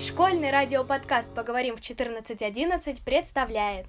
Школьный радиоподкаст «Поговорим в 14.11» представляет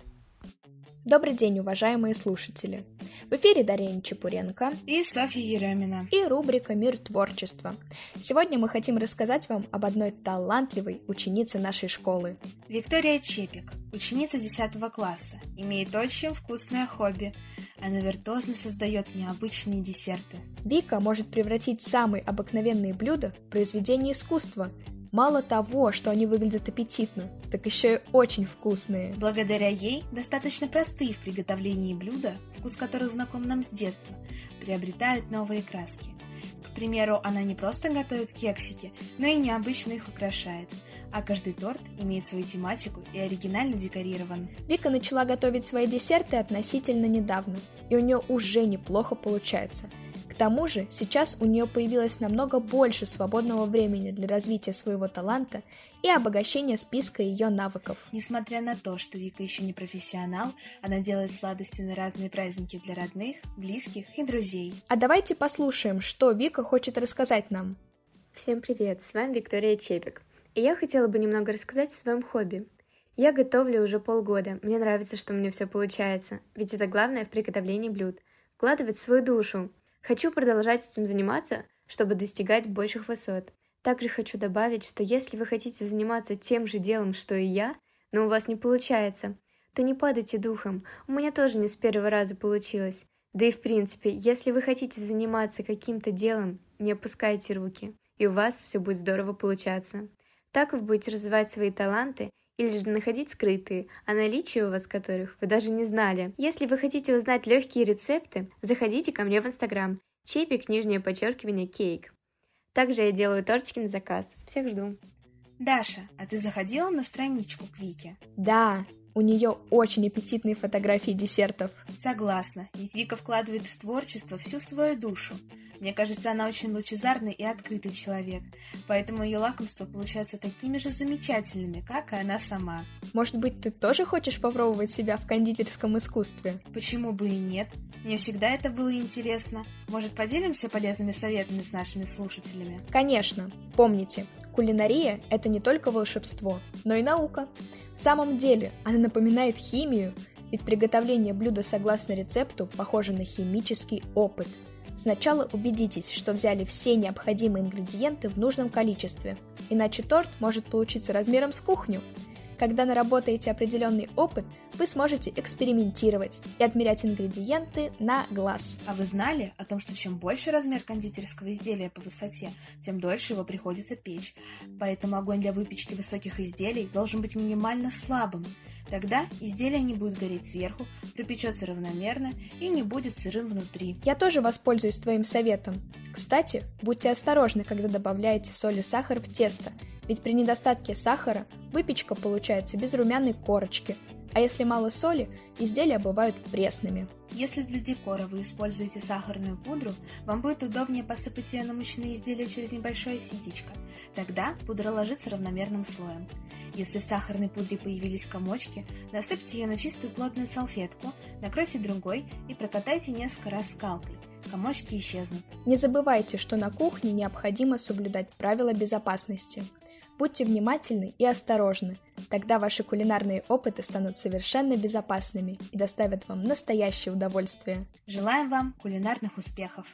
Добрый день, уважаемые слушатели! В эфире Дарья Чепуренко и Софья Еремина и рубрика «Мир творчества». Сегодня мы хотим рассказать вам об одной талантливой ученице нашей школы. Виктория Чепик, ученица 10 класса, имеет очень вкусное хобби. Она виртуозно создает необычные десерты. Вика может превратить самые обыкновенные блюда в произведение искусства – Мало того, что они выглядят аппетитно, так еще и очень вкусные. Благодаря ей достаточно простые в приготовлении блюда, вкус которых знаком нам с детства, приобретают новые краски. К примеру, она не просто готовит кексики, но и необычно их украшает. А каждый торт имеет свою тематику и оригинально декорирован. Вика начала готовить свои десерты относительно недавно, и у нее уже неплохо получается – тому же сейчас у нее появилось намного больше свободного времени для развития своего таланта и обогащения списка ее навыков. Несмотря на то, что Вика еще не профессионал, она делает сладости на разные праздники для родных, близких и друзей. А давайте послушаем, что Вика хочет рассказать нам. Всем привет, с вами Виктория Чепик. И я хотела бы немного рассказать о своем хобби. Я готовлю уже полгода. Мне нравится, что у меня все получается, ведь это главное в приготовлении блюд. Вкладывать свою душу. Хочу продолжать этим заниматься, чтобы достигать больших высот. Также хочу добавить, что если вы хотите заниматься тем же делом, что и я, но у вас не получается, то не падайте духом. У меня тоже не с первого раза получилось. Да и в принципе, если вы хотите заниматься каким-то делом, не опускайте руки, и у вас все будет здорово получаться. Так вы будете развивать свои таланты или же находить скрытые, о наличии у вас которых вы даже не знали. Если вы хотите узнать легкие рецепты, заходите ко мне в Инстаграм. Чепик, нижнее подчеркивание, кейк. Также я делаю тортики на заказ. Всех жду. Даша, а ты заходила на страничку к Вике? Да, у нее очень аппетитные фотографии десертов. Согласна, ведь Вика вкладывает в творчество всю свою душу. Мне кажется, она очень лучезарный и открытый человек, поэтому ее лакомства получаются такими же замечательными, как и она сама. Может быть, ты тоже хочешь попробовать себя в кондитерском искусстве? Почему бы и нет? Мне всегда это было интересно. Может, поделимся полезными советами с нашими слушателями? Конечно. Помните, кулинария — это не только волшебство, но и наука. В самом деле, она напоминает химию, ведь приготовление блюда согласно рецепту похоже на химический опыт — Сначала убедитесь, что взяли все необходимые ингредиенты в нужном количестве, иначе торт может получиться размером с кухню. Когда наработаете определенный опыт, вы сможете экспериментировать и отмерять ингредиенты на глаз. А вы знали о том, что чем больше размер кондитерского изделия по высоте, тем дольше его приходится печь. Поэтому огонь для выпечки высоких изделий должен быть минимально слабым. Тогда изделие не будет гореть сверху, припечется равномерно и не будет сырым внутри. Я тоже воспользуюсь твоим советом. Кстати, будьте осторожны, когда добавляете соль и сахар в тесто, ведь при недостатке сахара выпечка получается без румяной корочки, а если мало соли, изделия бывают пресными. Если для декора вы используете сахарную пудру, вам будет удобнее посыпать ее на мучные изделия через небольшое ситечко. Тогда пудра ложится равномерным слоем. Если в сахарной пудре появились комочки, насыпьте ее на чистую плотную салфетку, накройте другой и прокатайте несколько раз скалкой. Комочки исчезнут. Не забывайте, что на кухне необходимо соблюдать правила безопасности. Будьте внимательны и осторожны, тогда ваши кулинарные опыты станут совершенно безопасными и доставят вам настоящее удовольствие. Желаем вам кулинарных успехов!